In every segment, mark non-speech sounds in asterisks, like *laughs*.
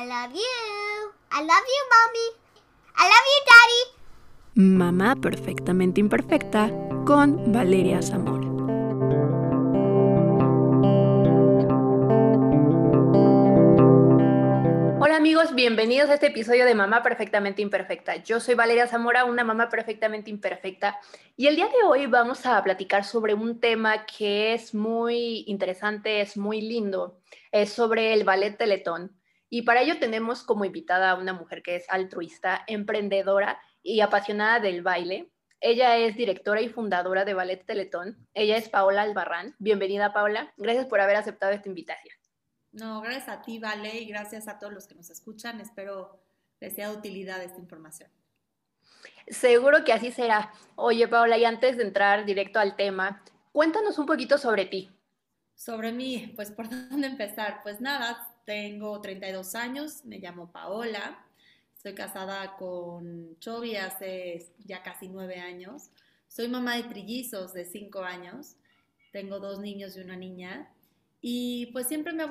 I love you. I love you, mommy. I love you, daddy. Mamá Perfectamente Imperfecta con Valeria Zamora. Hola amigos, bienvenidos a este episodio de Mamá Perfectamente Imperfecta. Yo soy Valeria Zamora, una mamá perfectamente imperfecta, y el día de hoy vamos a platicar sobre un tema que es muy interesante, es muy lindo, es sobre el ballet Teletón. Y para ello tenemos como invitada a una mujer que es altruista, emprendedora y apasionada del baile. Ella es directora y fundadora de Ballet Teletón. Ella es Paola Albarrán. Bienvenida, Paola. Gracias por haber aceptado esta invitación. No, gracias a ti, Vale, y gracias a todos los que nos escuchan. Espero les sea de utilidad esta información. Seguro que así será. Oye, Paola, y antes de entrar directo al tema, cuéntanos un poquito sobre ti. Sobre mí, pues *laughs* por dónde empezar. Pues nada, tengo 32 años, me llamo Paola, Estoy casada con Chovy hace ya casi nueve años. Soy mamá de trillizos de cinco años. Tengo dos niños y una niña. Y pues siempre me,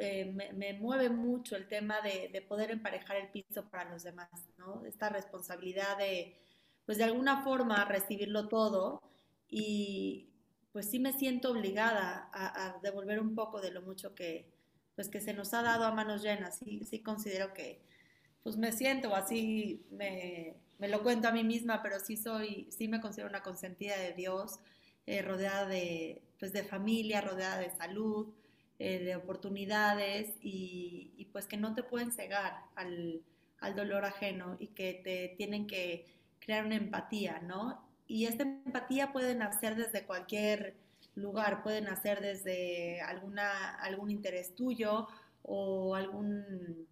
eh, me, mueve mucho el tema de, de, poder emparejar el piso para los demás, ¿no? Esta responsabilidad de, pues de alguna forma, recibirlo todo y pues sí me siento obligada a, a devolver un poco de lo mucho que, pues que se nos ha dado a manos llenas. Sí, sí considero que, pues me siento, así me, me, lo cuento a mí misma, pero sí soy, sí me considero una consentida de Dios, eh, rodeada de, pues de familia, rodeada de salud, eh, de oportunidades y, pues que no te pueden cegar al, al, dolor ajeno y que te tienen que crear una empatía, ¿no? Y esta empatía puede nacer desde cualquier lugar, puede nacer desde alguna, algún interés tuyo o algún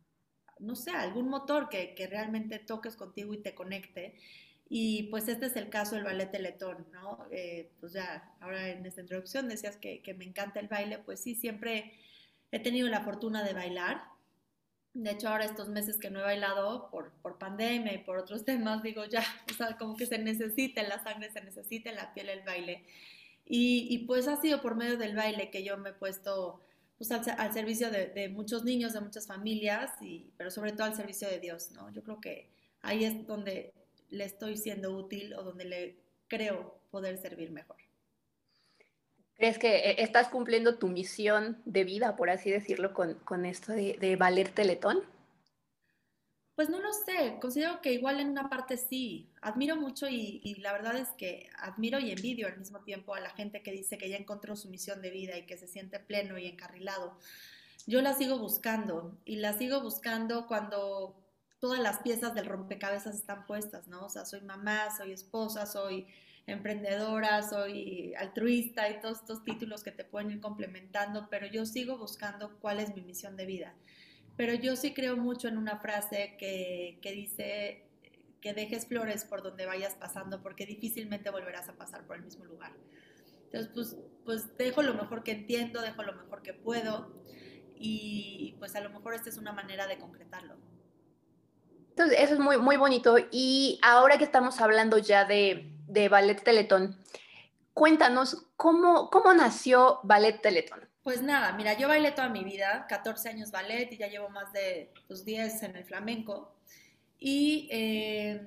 no sé, algún motor que, realmente toques contigo y te conecte. Y pues este es el caso del ballet Teletón, ¿no? Eh, pues ya, ahora en esta introducción decías que, me encanta el baile, pues sí, siempre he tenido la fortuna de bailar. De hecho, ahora estos meses que no he bailado por, por pandemia y por otros *laughs* temas, digo ya, o sea, como que se necesita la sangre, se necesita en la piel el baile. Y, pues ha sido por medio del baile que yo me he puesto pues al, servicio de, muchos niños, de muchas familias, y, pero sobre todo al servicio de Dios, ¿no? Yo creo que ahí es donde le estoy siendo útil o donde le creo poder servir mejor. ¿Crees que eh, estás cumpliendo tu misión de vida, por así decirlo, con, con esto de, de valer Teletón? Pues no lo sé, considero que igual en una parte sí. Admiro mucho y, la verdad es que admiro y envidio al mismo tiempo a la gente que dice que ya encontró su misión de vida y que se siente pleno y encarrilado. Yo la sigo buscando y la sigo buscando cuando todas las piezas del rompecabezas están puestas, ¿no? O sea, soy mamá, soy esposa, soy emprendedora, soy altruista y todos estos títulos que te pueden ir complementando, pero yo sigo buscando cuál es mi misión de vida. Pero yo sí creo mucho en una frase que, que dice que dejes flores por donde vayas pasando porque difícilmente volverás a pasar por el mismo lugar. Entonces, pues, pues dejo lo mejor que entiendo, dejo lo mejor que puedo y pues a lo mejor esta es una manera de concretarlo. Entonces, eso es muy, muy bonito. Y ahora que estamos hablando ya de, de Ballet Teletón, cuéntanos, ¿cómo, ¿cómo nació Ballet Teletón? Pues nada, mira, yo bailé toda mi vida, 14 años ballet y ya llevo más de pues, 10 en el flamenco. Y eh,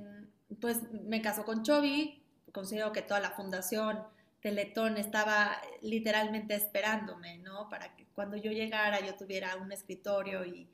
pues me casó con Chovy, considero que toda la fundación Teletón estaba literalmente esperándome, ¿no? Para que cuando yo llegara yo tuviera un escritorio y,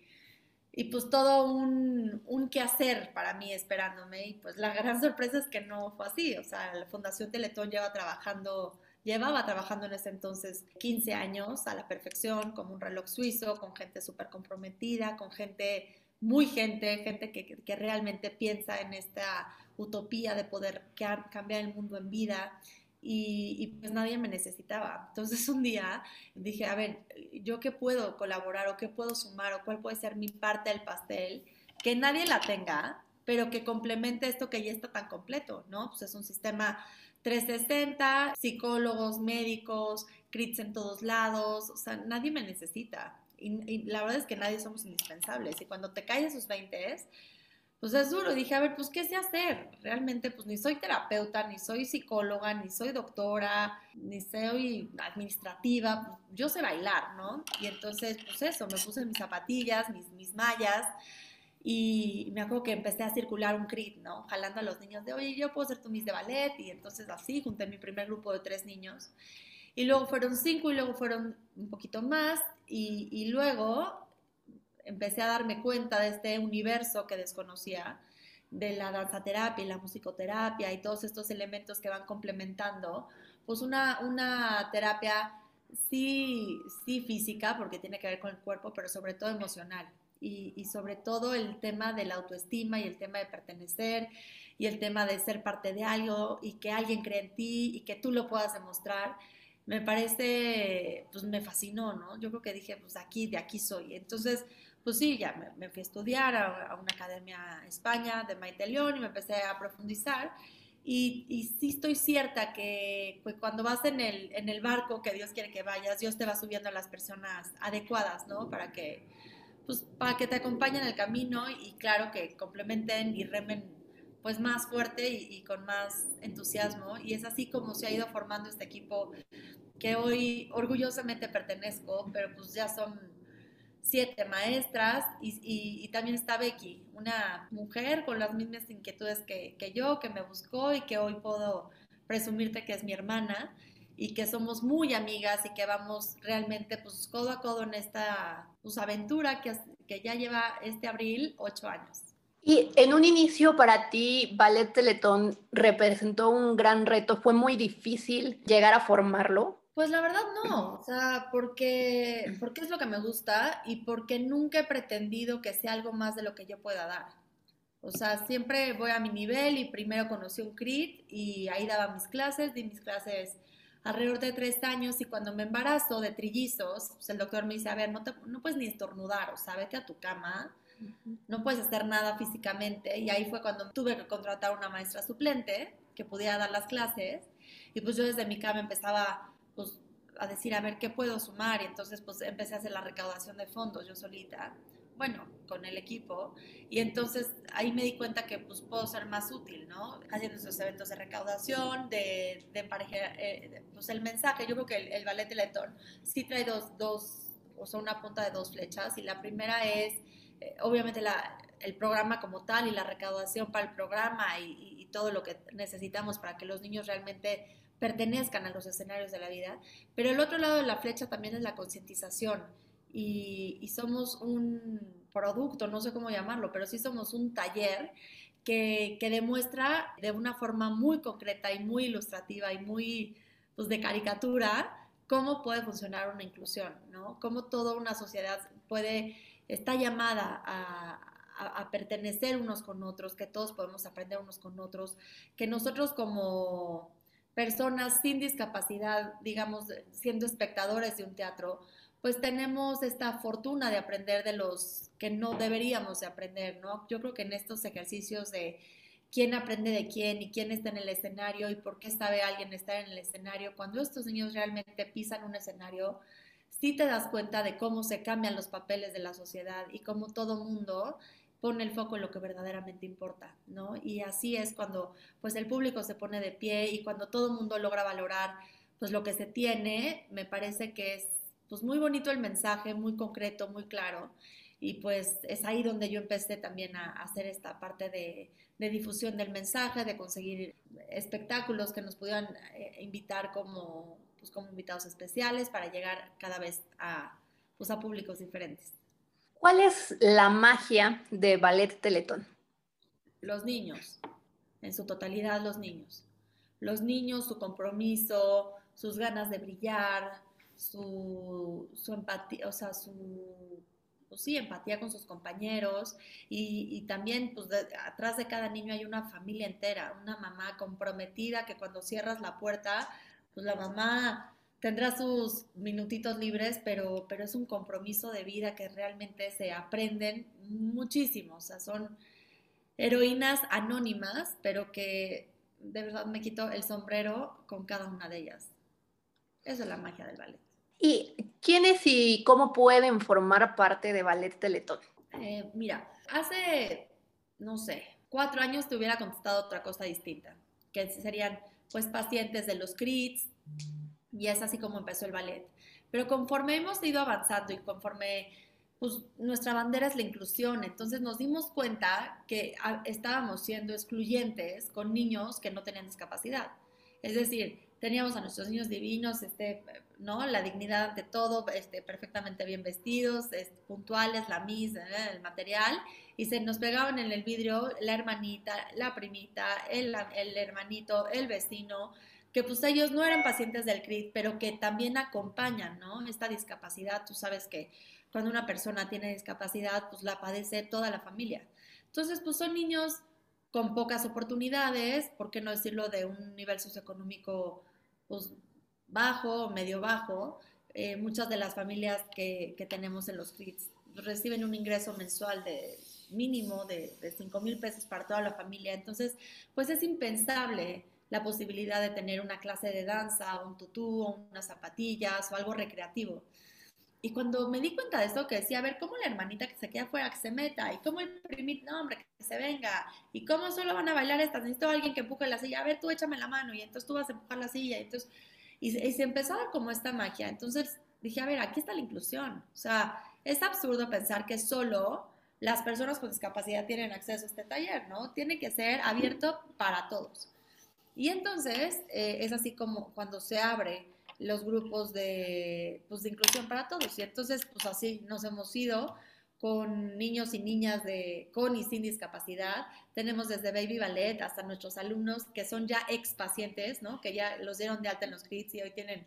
y pues todo un, un quehacer para mí esperándome. Y pues la gran sorpresa es que no fue así, o sea, la Fundación Teletón lleva trabajando Llevaba trabajando en ese entonces 15 años a la perfección, como un reloj suizo, con gente súper comprometida, con gente, muy gente, gente que, que, realmente piensa en esta utopía de poder cambiar el mundo en vida. Y, y, pues nadie me necesitaba. Entonces *laughs* un día dije, a ver, ¿yo qué puedo colaborar o qué puedo sumar o cuál puede ser mi parte del pastel? Que nadie la tenga, pero que complemente esto que ya está tan completo, ¿no? Pues es un sistema 360, psicólogos, médicos, crits en todos lados, o sea, nadie me necesita. Y, la verdad es que nadie somos indispensables. Y cuando te caes esos 20, pues es duro. Dije, a ver, pues, ¿qué sé hacer? Realmente, pues, ni soy terapeuta, ni soy psicóloga, ni soy doctora, ni soy administrativa. Pues, yo sé bailar, ¿no? Y entonces, pues eso, me puse mis zapatillas, mis, mis mallas, y me acuerdo que empecé a circular un crit, ¿no? Jalando a los niños de, oye, yo puedo ser tu Miss de ballet. Y entonces así junté mi primer grupo de tres niños. Y luego fueron cinco y luego fueron un poquito más. Y, y luego empecé a darme cuenta de este universo que desconocía, de la danzaterapia y la musicoterapia y todos estos elementos que van complementando, pues una, una terapia sí, sí física, porque tiene que ver con el cuerpo, pero sobre todo emocional. Y, y, sobre todo el tema de la autoestima y el tema de pertenecer y el tema de ser parte de algo y que alguien cree en ti y que tú lo puedas demostrar, me parece, pues me fascinó, ¿no? Yo creo que dije, pues aquí, de aquí soy. Entonces, pues sí, ya me, fui a estudiar a, una academia en España de Maite León y me empecé a profundizar. Y, y sí estoy cierta que pues, cuando vas en el, en el barco que Dios quiere que vayas, Dios te va subiendo a las personas adecuadas, ¿no? Para que, pues, para que te acompañen en el camino y claro que complementen y remen pues más fuerte y, y, con más entusiasmo. Y es así como se ha ido formando este equipo que hoy orgullosamente pertenezco, pero pues ya son siete maestras y, también está Becky, una mujer con las mismas inquietudes que, yo, que me buscó y que hoy puedo presumirte que es mi hermana y que somos muy amigas y que vamos realmente pues codo a codo en esta pues, aventura que, que ya lleva este abril ocho años. Y en un inicio para ti, Ballet Teletón representó un gran reto, fue muy difícil llegar a formarlo. Pues la verdad no, o sea, porque, porque es lo que me gusta y porque nunca he pretendido que sea algo más de lo que yo pueda dar. O sea, siempre voy a mi nivel y primero conocí un CRIT y ahí daba mis clases, di mis clases alrededor de tres años y cuando me embarazo de trillizos, pues el doctor me dice, a ver, no, te, no puedes ni estornudar, o sea, vete a tu cama, no puedes hacer nada físicamente y ahí fue cuando tuve que contratar una maestra suplente que pudiera dar las clases. Y pues yo desde mi cama empezaba pues, a decir, a ver, ¿qué puedo sumar? Y entonces, pues, empecé a hacer la recaudación de fondos yo solita, bueno, con el equipo, y entonces ahí me di cuenta que, pues, puedo ser más útil, ¿no? Haciendo esos eventos de recaudación, de, de eh, pues, el mensaje, yo creo que el, ballet de Letón sí trae dos, dos, o sea, una punta de dos flechas, y la primera es, eh, obviamente, la, el programa como tal y la recaudación para el programa y, y todo lo que necesitamos para que los niños realmente pertenezcan a los escenarios de la vida, pero el otro lado de la flecha también es la concientización y, somos un producto, no sé cómo llamarlo, pero sí somos un taller que, demuestra de una forma muy concreta y muy ilustrativa y muy pues, de caricatura cómo puede funcionar una inclusión, ¿no? Cómo toda una sociedad puede, está llamada a, a, pertenecer unos con otros, que todos podemos aprender unos con otros, que nosotros como personas sin discapacidad, digamos, siendo espectadores de un teatro, pues tenemos esta fortuna de aprender de los que no deberíamos de aprender, ¿no? Yo creo que en estos ejercicios de quién aprende de quién y quién está en el escenario y por qué sabe alguien estar en el escenario, cuando estos niños realmente pisan un escenario, sí te das cuenta de cómo se cambian los papeles de la sociedad y cómo todo mundo pone el foco en lo que verdaderamente importa, ¿no? Y así es cuando pues el público se pone de pie y cuando todo mundo logra valorar pues lo que se tiene, me parece que es pues muy bonito el mensaje, muy concreto, muy claro. Y pues es ahí donde yo empecé también a, hacer esta parte de, difusión del mensaje, de conseguir espectáculos que nos pudieran eh, invitar como, pues, como invitados especiales para llegar cada vez a, pues, a públicos diferentes. ¿Cuál es la magia de Ballet Teletón? Los niños, en su totalidad los niños. Los niños, su compromiso, sus ganas de brillar, su, empatía, o sea, su pues sí, empatía con sus compañeros y, también pues atrás de cada niño hay una familia entera, una mamá comprometida que cuando cierras la puerta, pues la mamá tendrá sus minutitos libres, pero, pero es un compromiso de vida que realmente se aprenden muchísimo. O sea, son heroínas anónimas, pero que de verdad me quito el sombrero con cada una de ellas. Esa es la magia del ballet. ¿Y quiénes y cómo pueden formar parte de Ballet Teletón? Eh, mira, hace no sé, cuatro años te hubiera contestado otra cosa distinta, que serían pues pacientes de los CRITs, y es así como empezó el ballet. Pero conforme hemos ido avanzando y conforme pues nuestra bandera es la inclusión, entonces nos dimos cuenta que ah, estábamos siendo excluyentes con niños que no tenían discapacidad. Es decir, teníamos a nuestros niños divinos, este, ¿no? La dignidad ante todo, este, perfectamente bien vestidos, este, puntuales, la mis, ¿eh? el material, y se nos pegaban en el vidrio la hermanita, la primita, el, el hermanito, el vecino, que pues ellos no eran pacientes del CRIT, pero que también acompañan, ¿no? Esta discapacidad, tú sabes que cuando una persona tiene discapacidad, pues la padece toda la familia. Entonces, pues son niños con pocas oportunidades, ¿por qué no decirlo de un nivel socioeconómico pues, bajo medio bajo? Eh, muchas de las familias que, tenemos en los CRITs reciben un ingreso mensual de mínimo de, de 5 mil pesos para toda la familia. Entonces, pues es impensable la posibilidad de tener una clase de danza, un tutú, unas zapatillas o algo recreativo. Y cuando me di cuenta de esto, que decía, a ver, ¿cómo la hermanita que se queda afuera que se meta? ¿Y cómo el primito, no, hombre, que se venga? ¿Y cómo solo van a bailar estas? Necesito a alguien que empuje la silla. A ver, tú échame la mano. Y entonces tú vas a empujar la silla. Y, entonces, y, se empezó como esta magia. Entonces dije, a ver, aquí está la inclusión. O sea, es absurdo pensar que solo las personas con discapacidad tienen acceso a este taller, ¿no? Tiene que ser abierto para todos. Y entonces eh, es así como cuando se abre los grupos de, pues, de inclusión para todos. Y entonces, pues así nos hemos ido con niños y niñas de, con y sin discapacidad. Tenemos desde Baby Ballet hasta nuestros alumnos que son ya ex pacientes, ¿no? Que ya los dieron de alta en los CRITs y hoy tienen,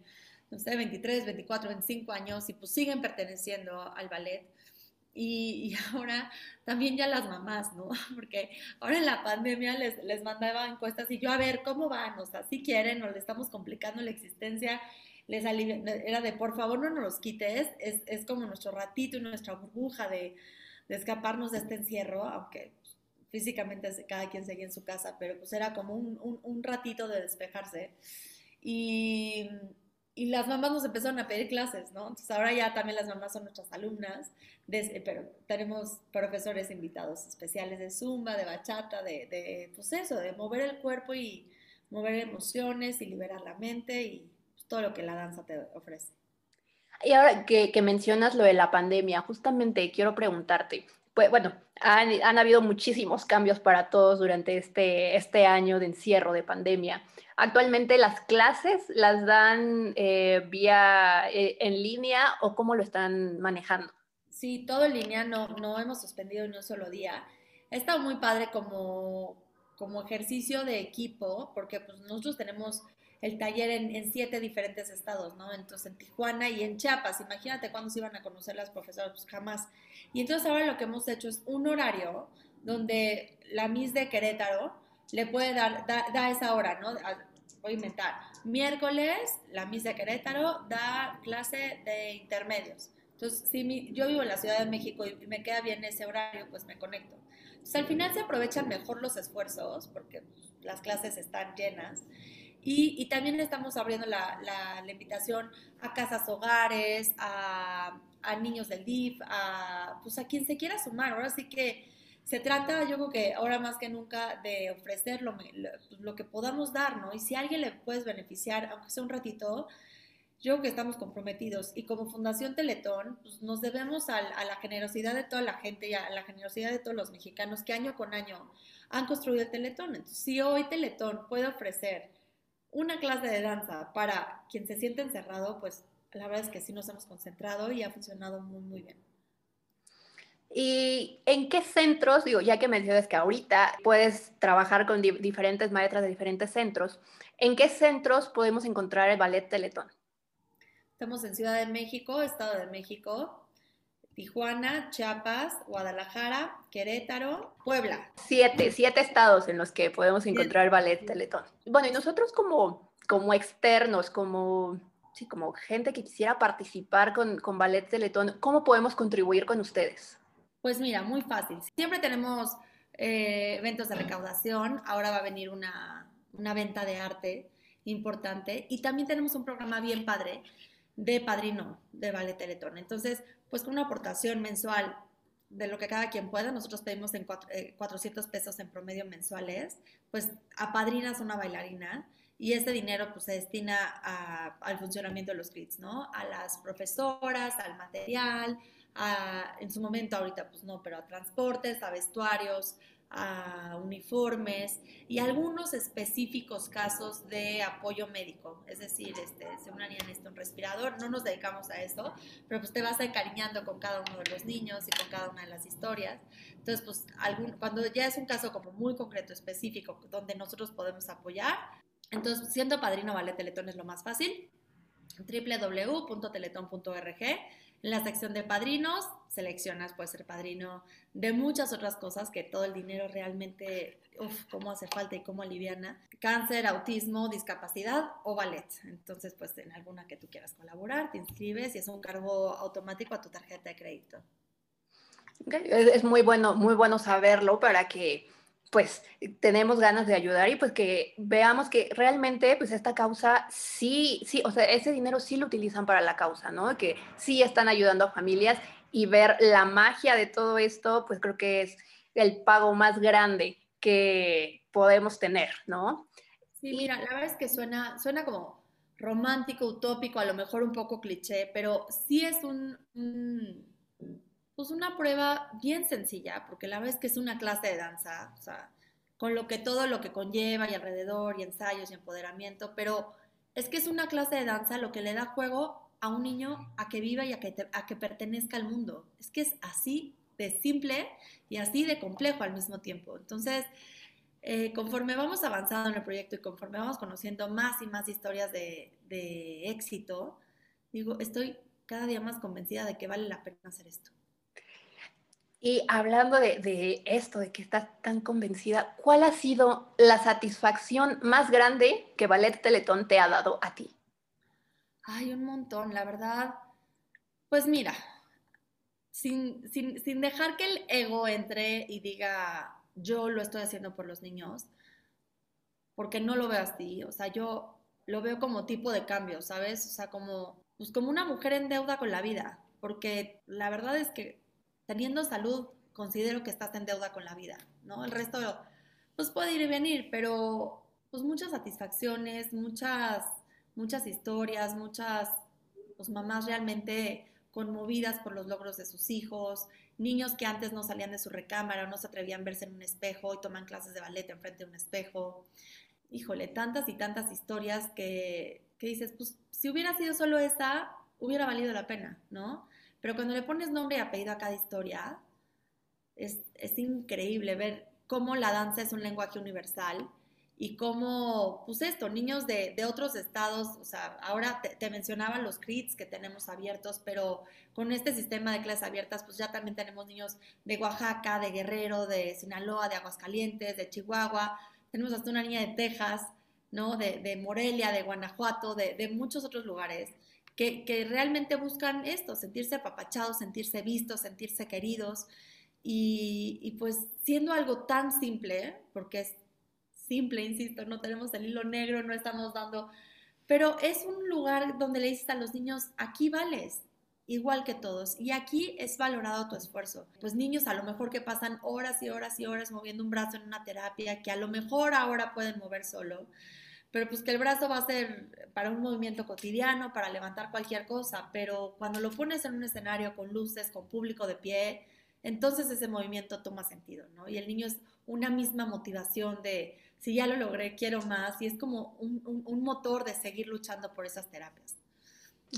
no sé, 23, 24, 25 años y pues siguen perteneciendo al ballet. Y, *laughs* ahora también ya las mamás, ¿no? *laughs* Porque ahora en la pandemia les, les mandaba encuestas y yo, a ver, ¿cómo van? O sea, si quieren o le estamos complicando la existencia, les era de, por favor, no nos los quites, es, es como nuestro ratito y nuestra burbuja de, escaparnos de este encierro, aunque físicamente cada quien seguía en su casa, pero pues era como un, un ratito de despejarse. Y y las mamás nos empezaron a pedir clases, ¿no? Entonces ahora ya también las mamás son nuestras alumnas, pero tenemos profesores invitados especiales de zumba, de bachata, de, pues eso, de mover el cuerpo y mover emociones y liberar la mente y pues, todo lo que la danza te ofrece. Y ahora que mencionas lo de la pandemia, justamente quiero preguntarte, pues bueno, han, habido muchísimos cambios para todos durante este, este año de encierro, de pandemia. Actualmente las clases las dan eh, vía eh, en línea o cómo lo están manejando. Sí, todo en línea, no, no hemos suspendido ni un solo día. Ha estado muy padre como, como ejercicio de equipo, porque pues nosotros tenemos el taller en, siete diferentes estados, ¿no? Entonces en Tijuana y en Chiapas, imagínate cuándo se iban a conocer las profesoras, pues jamás. Y entonces ahora lo que hemos hecho es un horario donde la Miss de Querétaro le puede dar, da, esa hora, ¿no? Voy a inventar. Miércoles, la Miss de Querétaro da clase de intermedios. Entonces, si yo vivo en la Ciudad de México y me queda bien ese horario, pues me conecto. Entonces, al final se aprovechan mejor los esfuerzos porque pues, las clases están llenas. Y, y también estamos abriendo la, la, la, invitación a casas hogares, a, a niños del DIF, a, pues a quien se quiera sumar. Ahora sí que se trata, yo creo que ahora más que nunca, de ofrecer lo, lo, que podamos dar, ¿no? Y si a alguien le puedes beneficiar, aunque sea un ratito, yo creo que estamos comprometidos. Y como Fundación Teletón, pues nos debemos a, a, la generosidad de toda la gente y a la generosidad de todos los mexicanos que año con año han construido el Teletón. Entonces, si hoy Teletón puede ofrecer una clase de danza para quien se siente encerrado, pues la verdad es que sí nos hemos concentrado y ha funcionado muy, muy bien. ¿Y en qué centros, digo, ya que mencionas que ahorita puedes trabajar con diferentes maestras de diferentes centros, ¿en qué centros podemos encontrar el ballet Teletón? Estamos en Ciudad de México, Estado de México, Tijuana, Chiapas, Guadalajara, Querétaro, Puebla. Siete, siete estados en los que podemos encontrar ballet Teletón. Bueno, y nosotros como, como externos, como sí, como gente que quisiera participar con, con Ballet Teletón, ¿cómo podemos contribuir con ustedes? Pues mira, muy fácil. Siempre tenemos eh, eventos de recaudación. Ahora va a venir una, una venta de arte importante. Y también tenemos un programa bien padre de padrino de Ballet Teletón. Entonces, pues con una aportación mensual de lo que cada quien pueda, nosotros pedimos en 400 pesos en promedio mensuales, pues apadrinas una bailarina y ese dinero pues se destina al funcionamiento de los CRITs, ¿no? A las profesoras, al material, en su momento ahorita pues no, pero a transportes, a vestuarios, a uniformes y algunos específicos casos de apoyo médico. Es decir, este, si una niña necesita un respirador, no nos dedicamos a eso, pero pues te vas encariñando con cada uno de los niños y con cada una de las historias. Entonces, pues algún, cuando ya es un caso como muy concreto, específico, donde nosotros podemos apoyar, entonces, siendo padrino Ballet Teletón es lo más fácil. www.teletón.org. En la sección de padrinos, seleccionas, puede ser padrino de muchas otras cosas que todo el dinero realmente, uff, cómo hace falta y cómo aliviana. Cáncer, autismo, discapacidad o ballet. Entonces, pues en alguna que tú quieras colaborar, te inscribes y es un cargo automático a tu tarjeta de crédito. Es muy bueno, muy bueno saberlo para que pues tenemos ganas de ayudar y pues que veamos que realmente pues esta causa sí, sí, o sea, ese dinero sí lo utilizan para la causa, ¿no? Que sí están ayudando a familias y ver la magia de todo esto, pues creo que es el pago más grande que podemos tener, ¿no? Sí, mira, la verdad es que suena, suena como romántico, utópico, a lo mejor un poco cliché, pero sí es un pues una prueba bien sencilla, porque la verdad es que es una clase de danza, o sea, con lo que todo lo que conlleva y alrededor y ensayos y empoderamiento, pero es que es una clase de danza lo que le da juego a un niño a que viva y a que, a que pertenezca al mundo. Es que es así de simple y así de complejo al mismo tiempo. Entonces, eh, conforme vamos avanzando en el proyecto y conforme vamos conociendo más y más historias de, de éxito, digo, estoy cada día más convencida de que vale la pena hacer esto. Y hablando de, esto, de que estás tan convencida, ¿cuál ha sido la satisfacción más grande que Ballet Teletón te ha dado a ti? Ay, un montón, la verdad. Pues mira, sin, dejar que el ego entre y diga, yo lo estoy haciendo por los niños, porque no lo veo así, o sea, yo lo veo como tipo de cambio, ¿sabes? O sea, como, pues como una mujer en deuda con la vida, porque la verdad es que teniendo salud, considero que estás en deuda con la vida, ¿no? El resto, pues puede ir y venir, pero pues muchas satisfacciones, muchas, muchas historias, muchas pues, mamás realmente conmovidas por los logros de sus hijos, niños que antes no salían de su recámara o no se atrevían a verse en un espejo y toman clases de ballet enfrente de un espejo. Híjole, tantas y tantas historias que, que dices, pues si hubiera sido solo esa, hubiera valido la pena, ¿no? Pero cuando le pones nombre y apellido a cada historia, es, increíble ver cómo la danza es un lenguaje universal y cómo, pues esto, niños de, otros estados, o sea, ahora te, te, mencionaba los CRITs que tenemos abiertos, pero con este sistema de clases abiertas, pues ya también tenemos niños de Oaxaca, de Guerrero, de Sinaloa, de Aguascalientes, de Chihuahua, tenemos hasta una niña de Texas, ¿no? De, Morelia, de Guanajuato, de, de muchos otros lugares que, realmente buscan esto, sentirse apapachados, sentirse vistos, sentirse queridos. Y, pues siendo algo tan simple, porque es simple, insisto, no tenemos el hilo negro, no estamos dando, pero es un lugar donde le dices a los niños, aquí vales, igual que todos, y aquí es valorado tu esfuerzo. Pues niños a lo mejor que pasan horas y horas y horas moviendo un brazo en una terapia, que a lo mejor ahora pueden mover solo, pero pues que el brazo va a ser para un movimiento cotidiano, para levantar cualquier cosa, pero cuando lo pones en un escenario con luces, con público de pie, entonces ese movimiento toma sentido, ¿no? Y el niño es una misma motivación de, si ya lo logré, quiero más, y es como un, motor de seguir luchando por esas terapias.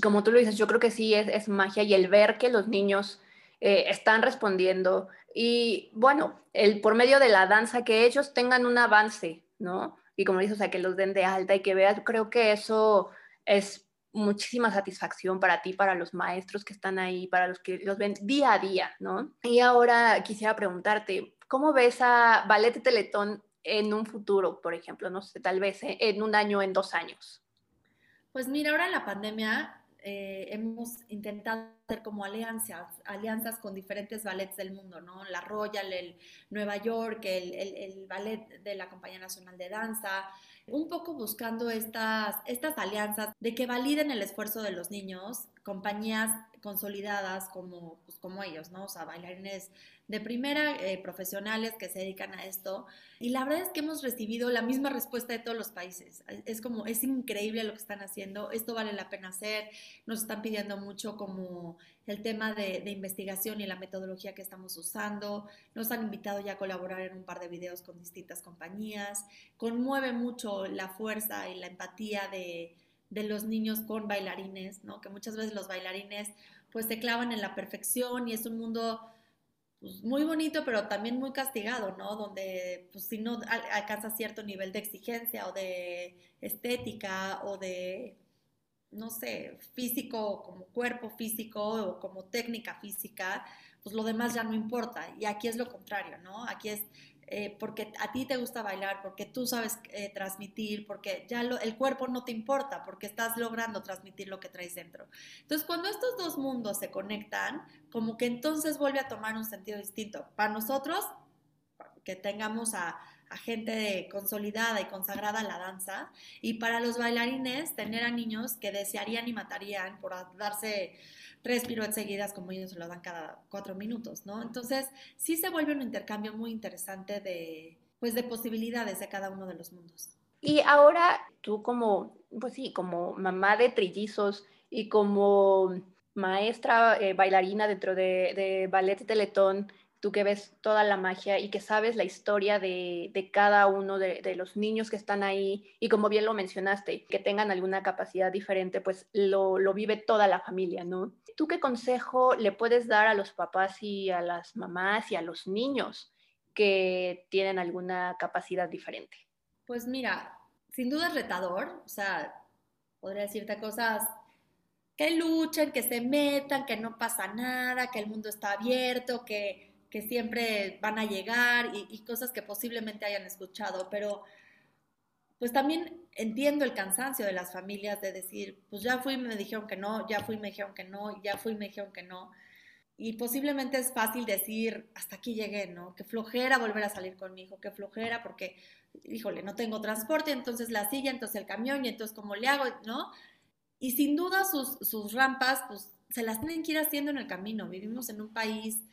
Como tú lo dices, yo creo que sí es, magia y el ver que los niños eh, están respondiendo y bueno, el, por medio de la danza, que ellos tengan un avance, ¿no? Y como dices, o sea, que los den de alta y que veas, creo que eso es muchísima satisfacción para ti, para los maestros que están ahí, para los que los ven día a día, ¿no? Y ahora quisiera preguntarte, ¿cómo ves a Ballet Teletón en un futuro, por ejemplo, no sé, tal vez en un año, en dos años? Pues mira, ahora la pandemia eh, hemos intentado hacer como alianzas, alianzas con diferentes ballets del mundo, ¿no? La Royal, el Nueva York, el, ballet de la Compañía Nacional de Danza, un poco buscando estas, estas alianzas de que validen el esfuerzo de los niños compañías consolidadas como, pues, como ellos, ¿no? O sea, bailarines de primera, eh, profesionales que se dedican a esto. Y la verdad es que hemos recibido la misma respuesta de todos los países. Es como, es increíble lo que están haciendo, esto vale la pena hacer, nos están pidiendo mucho como el tema de, de investigación y la metodología que estamos usando, nos han invitado ya a colaborar en un par de videos con distintas compañías, conmueve mucho la fuerza y la empatía de de los niños con bailarines, ¿no? Que muchas veces los bailarines pues se clavan en la perfección y es un mundo pues, muy bonito, pero también muy castigado, ¿no? Donde pues si no alcanza cierto nivel de exigencia o de estética o de, no sé, físico, como cuerpo físico o como técnica física, pues lo demás ya no importa. Y aquí es lo contrario, ¿no? Aquí es eh, porque a ti te gusta bailar, porque tú sabes eh, transmitir, porque ya el cuerpo no te importa, porque estás logrando transmitir lo que traes dentro. Entonces, cuando estos dos mundos se conectan, como que entonces vuelve a tomar un sentido distinto. Para nosotros, que tengamos a, a gente consolidada y consagrada a la danza, y para los bailarines, tener a niños que desearían y matarían por darse tres piruetas seguidas como ellos se lo dan cada cuatro minutos, ¿no? Entonces, sí se vuelve un intercambio muy interesante de, pues, de posibilidades de cada uno de los mundos. Y ahora tú como, pues sí, como mamá de trillizos y como maestra eh, bailarina dentro de, de Ballet Teletón, tú que ves toda la magia y que sabes la historia de, cada uno de, los niños que están ahí y como bien lo mencionaste, que tengan alguna capacidad diferente, pues lo, vive toda la familia, ¿no? ¿Tú qué consejo le puedes dar a los papás y a las mamás y a los niños que tienen alguna capacidad diferente? Pues mira, sin duda es retador, o sea, podría decirte cosas que luchen, que se metan, que no pasa nada, que el mundo está abierto, que que siempre van a llegar y, cosas que posiblemente hayan escuchado, pero pues también entiendo el cansancio de las familias de decir, pues ya fui me dijeron que no, ya fui me dijeron que no, ya fui me dijeron que no. Y posiblemente es fácil decir, hasta aquí llegué, ¿no? Que flojera volver a salir con mi hijo, que flojera porque, híjole, no tengo transporte, entonces la silla, entonces el camión, y entonces cómo le hago, ¿no? Y sin duda sus, sus rampas, pues se las tienen que ir haciendo en el camino. Vivimos en un país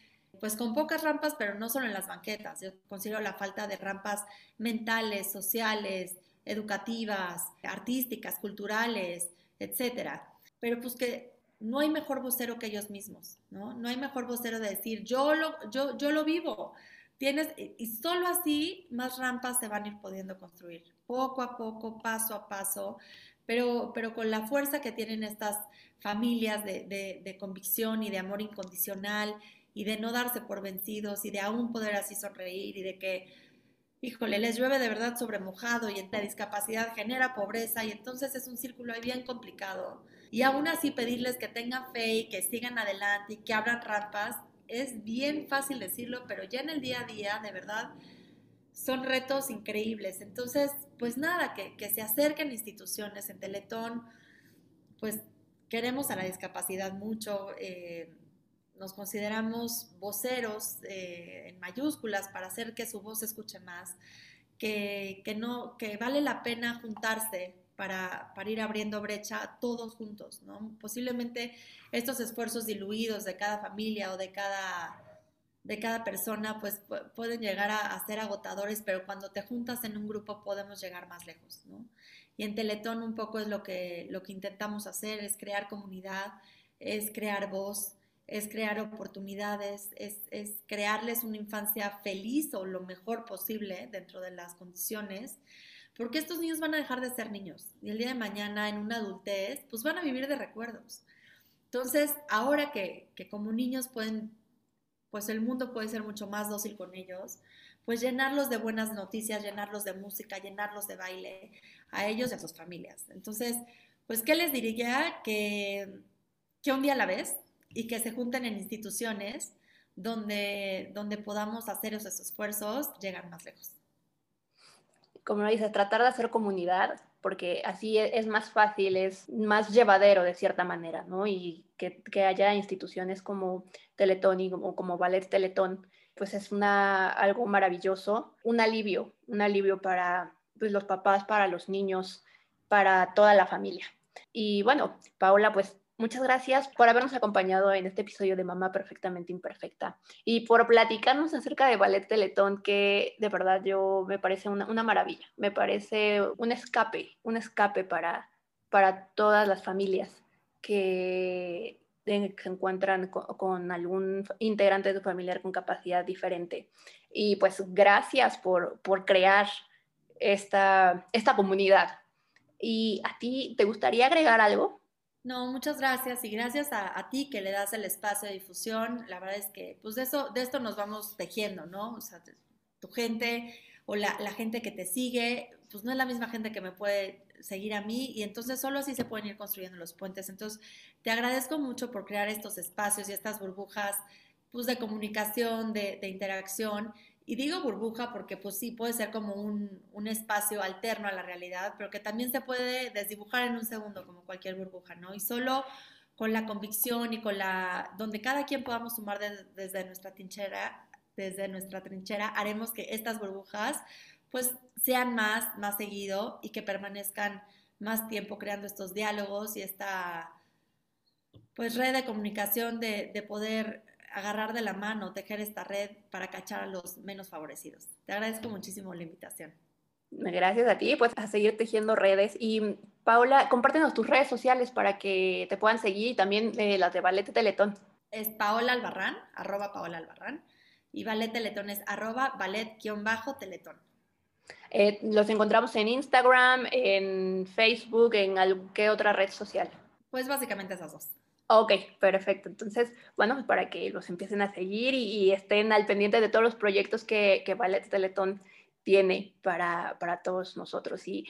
pues con pocas rampas, pero no solo en las banquetas. Yo considero la falta de rampas mentales, sociales, educativas, artísticas, culturales, etcétera. Pero pues que no hay mejor vocero que ellos mismos, ¿no? No hay mejor vocero de decir, yo lo, yo, yo lo vivo. Tienes, y solo así más rampas se van a ir pudiendo construir, poco a poco, paso a paso, pero, pero con la fuerza que tienen estas familias de, de, de convicción y de amor incondicional y de no darse por vencidos y de aún poder así sonreír y de que, híjole, les llueve de verdad sobre mojado y la discapacidad genera pobreza y entonces es un círculo ahí bien complicado. Y aún así pedirles que tengan fe y que sigan adelante y que abran rampas, es bien fácil decirlo, pero ya en el día a día, de verdad, son retos increíbles. Entonces, pues nada, que, que se acerquen instituciones en Teletón, pues queremos a la discapacidad mucho. Eh, nos consideramos voceros eh, en mayúsculas para hacer que su voz se escuche más, que, no, que vale la pena juntarse para, para, ir abriendo brecha todos juntos, ¿no? Posiblemente estos esfuerzos diluidos de cada familia o de cada, de cada persona, pues pueden llegar a, a, ser agotadores, pero cuando te juntas en un grupo podemos llegar más lejos, ¿no? Y en Teletón un poco es lo que, lo que intentamos hacer, es crear comunidad, es crear voz, es crear oportunidades, es, crearles una infancia feliz o lo mejor posible dentro de las condiciones, porque estos niños van a dejar de ser niños y el día de mañana en una adultez, pues van a vivir de recuerdos. Entonces, ahora que, que como niños pueden, pues el mundo puede ser mucho más dócil con ellos, pues llenarlos de buenas noticias, llenarlos de música, llenarlos de baile, a ellos y a sus familias. Entonces, pues, ¿qué les diría? Que, que un día a la vez, y que se junten en instituciones donde, donde podamos hacer esos esfuerzos, llegar más lejos. Como lo dices, tratar de hacer comunidad, porque así e, es más fácil, es más llevadero de cierta manera, ¿no? Y que, que haya instituciones como Teletón y como, como Ballet Teletón, pues es una, algo maravilloso, un alivio, un alivio para pues, los papás, para los niños, para toda la familia. Y bueno, Paola, pues Muchas gracias por habernos acompañado en este episodio de Mamá Perfectamente Imperfecta y por platicarnos acerca de Ballet Teletón, que de verdad yo me parece una, maravilla, me parece un escape, un escape para, para todas las familias que se encuentran con, algún integrante de su familiar con capacidad diferente. Y pues gracias por, por crear esta, esta comunidad. ¿Y a ti te gustaría agregar algo? No, muchas gracias y gracias a, ti que le das el espacio de difusión. La verdad es que pues de, eso, de esto nos vamos tejiendo, ¿no? O sea, tu gente o la, gente que te sigue, pues no es la misma gente que me puede seguir a mí y entonces solo así se pueden ir construyendo los puentes. Entonces, te agradezco mucho por crear estos espacios y estas burbujas pues, de comunicación, de interacción y digo burbuja porque pues sí, puede ser como un, un, espacio alterno a la realidad, pero que también se puede desdibujar en un segundo como cualquier burbuja, ¿no? Y solo con la convicción y con la, donde cada quien podamos sumar desde nuestra trinchera, desde nuestra trinchera, haremos que estas burbujas pues sean más, más seguido y que permanezcan más tiempo creando estos diálogos y esta pues red de comunicación de, de poder agarrar de la mano, tejer esta red para cachar a los menos favorecidos. Te agradezco muchísimo la invitación. Gracias a ti, pues a seguir tejiendo redes. Y Paula, compártenos tus redes sociales para que te puedan seguir y también eh, las de Ballet Teletón. Es Paola Albarrán, arroba Paola Albarrán, y Ballet Teletón es arroba ballet-teletón. Eh, los encontramos en Instagram, en Facebook, en qué otra red social. Pues básicamente esas dos. Ok, perfecto. Entonces, bueno, para que los empiecen a seguir y, estén al pendiente de todos los proyectos que, que Ballet Teletón tiene para, para todos nosotros. Y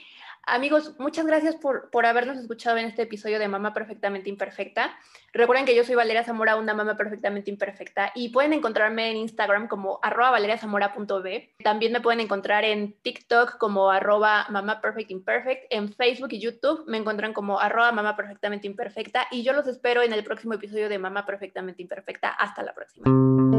Amigos, muchas gracias por, por habernos escuchado en este episodio de Mamá Perfectamente Imperfecta. Recuerden que yo soy Valeria Zamora, una mamá perfectamente imperfecta, y pueden encontrarme en Instagram como arroba valeriazamora.b. También me pueden encontrar en TikTok como arroba mamá perfect imperfect. En Facebook y YouTube me encuentran como arroba perfectamente imperfecta. Y yo los espero en el próximo episodio de Mamá Perfectamente Imperfecta. Hasta la próxima.